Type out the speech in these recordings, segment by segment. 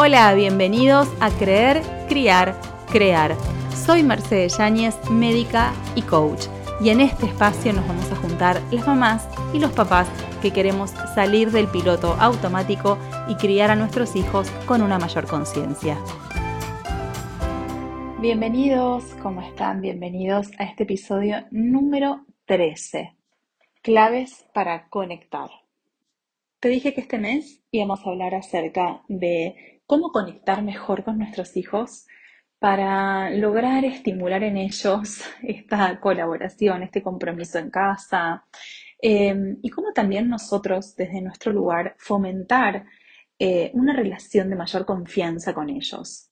Hola, bienvenidos a Creer, Criar, Crear. Soy Mercedes Yáñez, médica y coach, y en este espacio nos vamos a juntar las mamás y los papás que queremos salir del piloto automático y criar a nuestros hijos con una mayor conciencia. Bienvenidos, ¿cómo están? Bienvenidos a este episodio número 13. Claves para conectar. Te dije que este mes íbamos a hablar acerca de cómo conectar mejor con nuestros hijos para lograr estimular en ellos esta colaboración, este compromiso en casa, em, y cómo también nosotros desde nuestro lugar fomentar eh, una relación de mayor confianza con ellos.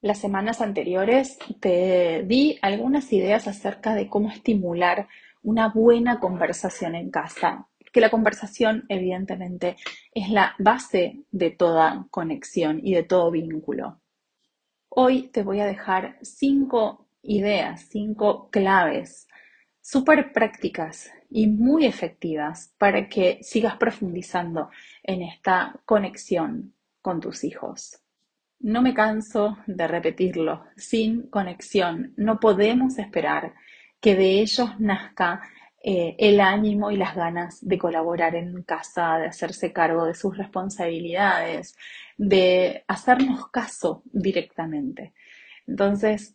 Las semanas anteriores te di algunas ideas acerca de cómo estimular una buena conversación en casa, que la conversación evidentemente es la base de toda conexión y de todo vínculo. Hoy te voy a dejar cinco ideas, cinco claves súper prácticas y muy efectivas para que sigas profundizando en esta conexión con tus hijos. No me canso de repetirlo, sin conexión no podemos esperar que de ellos nazca eh, el ánimo y las ganas de colaborar en casa, de hacerse cargo de sus responsabilidades, de hacernos caso directamente. Entonces,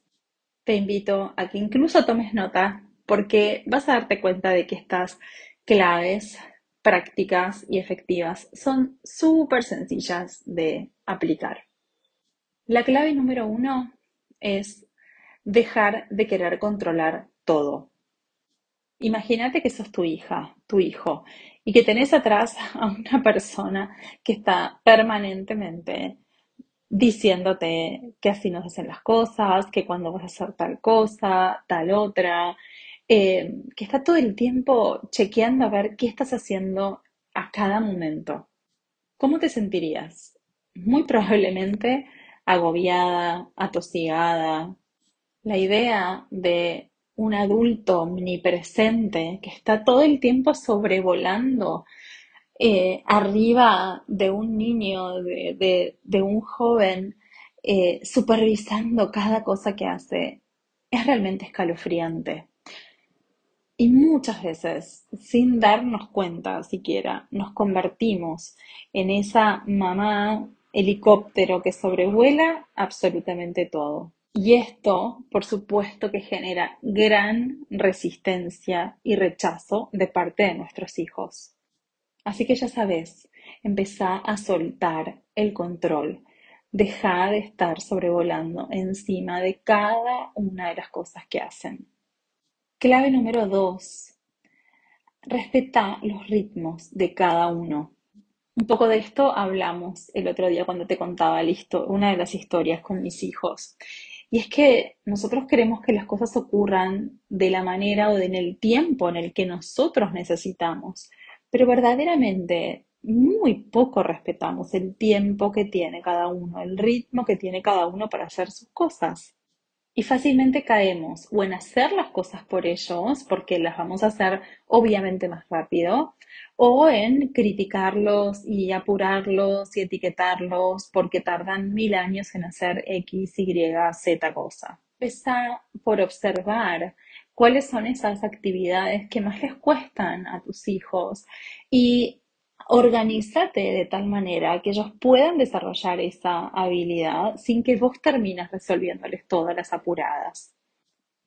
te invito a que incluso tomes nota porque vas a darte cuenta de que estas claves prácticas y efectivas son súper sencillas de aplicar. La clave número uno es dejar de querer controlar todo. Imagínate que sos tu hija, tu hijo, y que tenés atrás a una persona que está permanentemente diciéndote que así no se hacen las cosas, que cuando vas a hacer tal cosa, tal otra, eh, que está todo el tiempo chequeando a ver qué estás haciendo a cada momento. ¿Cómo te sentirías? Muy probablemente agobiada, atosigada. La idea de un adulto omnipresente que está todo el tiempo sobrevolando eh, arriba de un niño, de, un joven, eh, supervisando cada cosa que hace, es realmente escalofriante. Y muchas veces, sin darnos cuenta siquiera, nos convertimos en esa mamá helicóptero que sobrevuela absolutamente todo. Y esto, por supuesto, que genera gran resistencia y rechazo de parte de nuestros hijos. Así que ya sabes, empezá a soltar el control. Deja de estar sobrevolando encima de cada una de las cosas que hacen. Clave número dos. Respeta los ritmos de cada uno. Un poco de esto hablamos el otro día cuando te contaba listo, una de las historias con mis hijos. Y es que nosotros queremos que las cosas ocurran de la manera o en el tiempo en el que nosotros necesitamos, pero verdaderamente muy poco respetamos el tiempo que tiene cada uno, el ritmo que tiene cada uno para hacer sus cosas. Y fácilmente caemos o en hacer las cosas por ellos, porque las vamos a hacer obviamente más rápido, o en criticarlos y apurarlos y etiquetarlos porque tardan mil años en hacer X, Y, Z cosa. Empezá por observar cuáles son esas actividades que más les cuestan a tus hijos y organízate de tal manera que ellos puedan desarrollar esa habilidad sin que vos termines resolviéndoles todas las apuradas.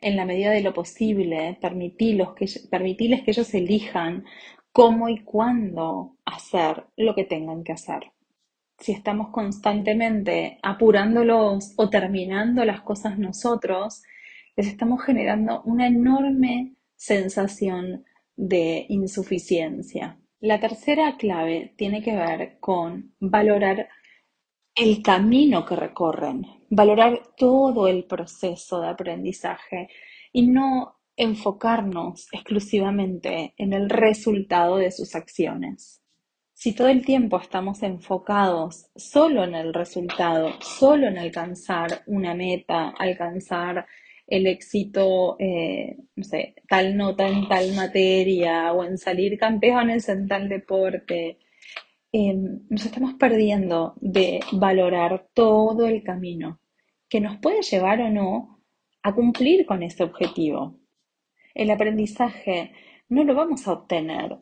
En la medida de lo posible, permitirles que, que ellos elijan cómo y cuándo hacer lo que tengan que hacer. Si estamos constantemente apurándolos o terminando las cosas nosotros, les estamos generando una enorme sensación de insuficiencia. La tercera clave tiene que ver con valorar el camino que recorren, valorar todo el proceso de aprendizaje y no enfocarnos exclusivamente en el resultado de sus acciones. Si todo el tiempo estamos enfocados solo en el resultado, solo en alcanzar una meta, alcanzar el éxito, eh, no sé, tal nota en tal materia o en salir campeones en tal deporte. em, nos estamos perdiendo de valorar todo el camino que nos puede llevar o no a cumplir con ese objetivo. El aprendizaje no lo vamos a obtener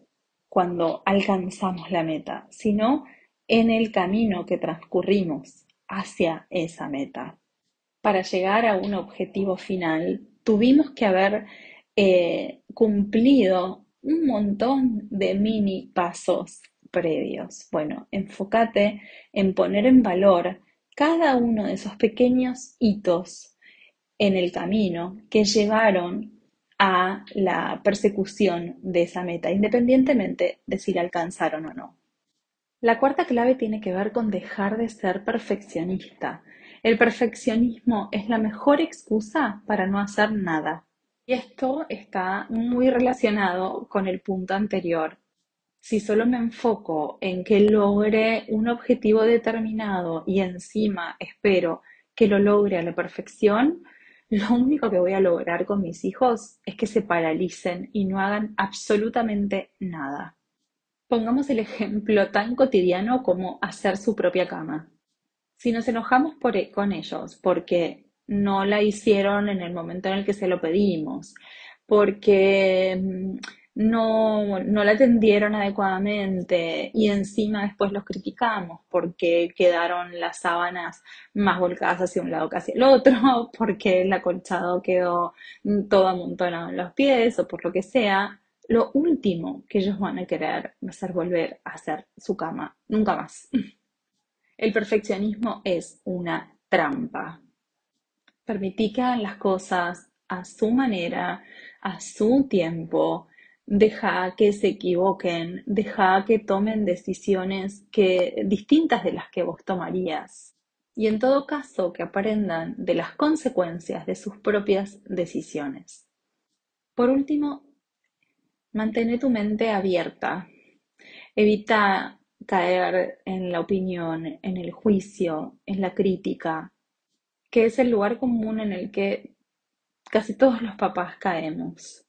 cuando alcanzamos la meta, sino en el camino que transcurrimos hacia esa meta. Para llegar a un objetivo final, tuvimos que haber eh, cumplido un montón de mini pasos previos. Bueno, enfócate en poner en valor cada uno de esos pequeños hitos en el camino que llevaron a la persecución de esa meta, independientemente de si la alcanzaron o no. La cuarta clave tiene que ver con dejar de ser perfeccionista. El perfeccionismo es la mejor excusa para no hacer nada. Y esto está muy relacionado con el punto anterior. Si solo me enfoco en que logre un objetivo determinado y encima espero que lo logre a la perfección, lo único que voy a lograr con mis hijos es que se paralicen y no hagan absolutamente nada. Pongamos el ejemplo tan cotidiano como hacer su propia cama. Si nos enojamos e, con ellos porque no la hicieron en el momento en el que se lo pedimos, porque mm, no, no la atendieron adecuadamente y encima después los criticamos porque quedaron las sábanas más volcadas hacia un lado que hacia el otro, porque el acolchado quedó todo amontonado en los pies o por lo que sea, lo último que ellos van a querer va a ser volver a hacer su cama, nunca más. El perfeccionismo es una trampa. Permití que las cosas a su manera, a su tiempo, deja que se equivoquen, deja que tomen decisiones que, distintas de las que vos tomarías. Y en todo caso, que aprendan de las consecuencias de sus propias decisiones. Por último, mantén tu mente abierta. Evita caer en la opinión, en el juicio, en la crítica, que es el lugar común en el que casi todos los papás caemos.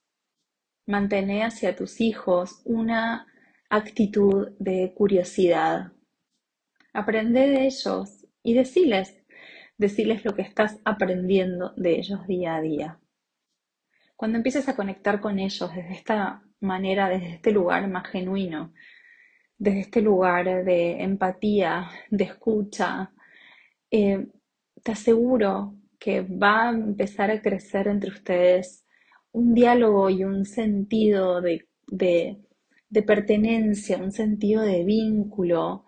Mantén hacia tus hijos una actitud de curiosidad. Aprende de ellos y deciles, deciles lo que estás aprendiendo de ellos día a día. Cuando empieces a conectar con ellos desde esta manera, desde este lugar más genuino, desde este lugar de empatía, de escucha, eh, te aseguro que va a empezar a crecer entre ustedes un diálogo y un sentido de, pertenencia, un sentido de vínculo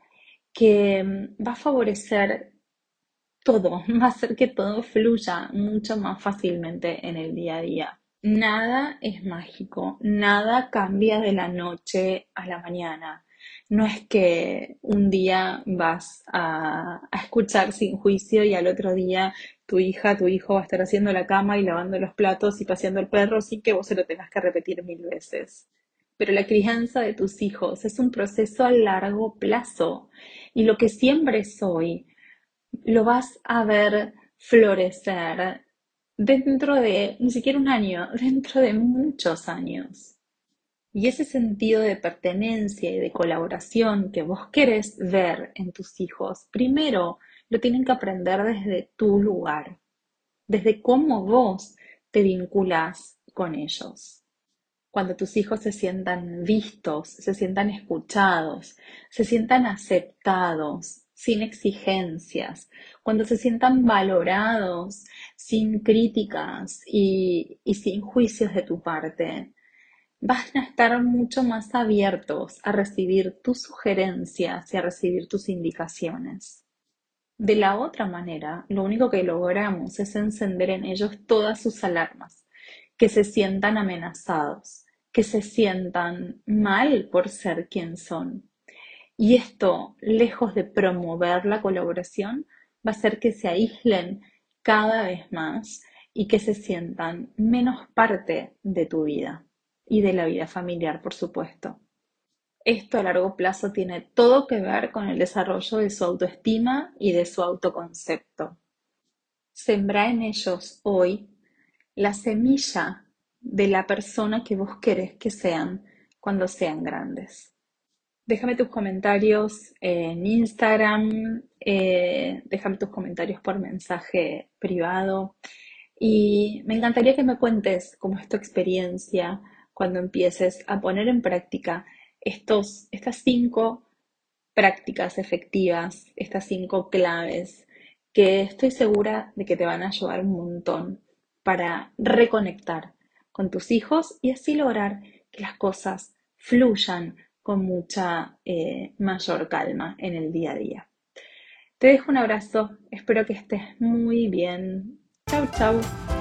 que mm, va a favorecer todo, va a hacer que todo fluya mucho más fácilmente en el día a día. Nada es mágico, nada cambia de la noche a la mañana. No es que un día vas a, escuchar sin juicio y al otro día tu hija, tu hijo va a estar haciendo la cama y lavando los platos y paseando el perro sin que vos se lo tengas que repetir mil veces. Pero la crianza de tus hijos es un proceso a largo plazo y lo que siembres hoy lo vas a ver florecer dentro de ni siquiera un año, dentro de muchos años. Y ese sentido de pertenencia y de colaboración que vos querés ver en tus hijos, primero lo tienen que aprender desde tu lugar, desde cómo vos te vinculas con ellos. Cuando tus hijos se sientan vistos, se sientan escuchados, se sientan aceptados, sin exigencias, cuando se sientan valorados, sin críticas y sin juicios de tu parte, van a estar mucho más abiertos a recibir tus sugerencias y a recibir tus indicaciones. De la otra manera, lo único que logramos es encender en ellos todas sus alarmas, que se sientan amenazados, que se sientan mal por ser quien son. Y esto, lejos de promover la colaboración, va a hacer que se aíslen cada vez más y que se sientan menos parte de tu vida y de la vida familiar, por supuesto. Esto a largo plazo tiene todo que ver con el desarrollo de su autoestima y de su autoconcepto. Sembra en ellos hoy la semilla de la persona que vos querés que sean cuando sean grandes. Déjame tus comentarios en Instagram, eh, déjame tus comentarios por mensaje privado y me encantaría que me cuentes cómo es tu experiencia cuando empieces a poner en práctica estos, estas cinco prácticas efectivas, estas cinco claves que estoy segura de que te van a ayudar un montón para reconectar con tus hijos y así lograr que las cosas fluyan con mucha eh, mayor calma en el día a día. Te dejo un abrazo, espero que estés muy bien. Chau, chau.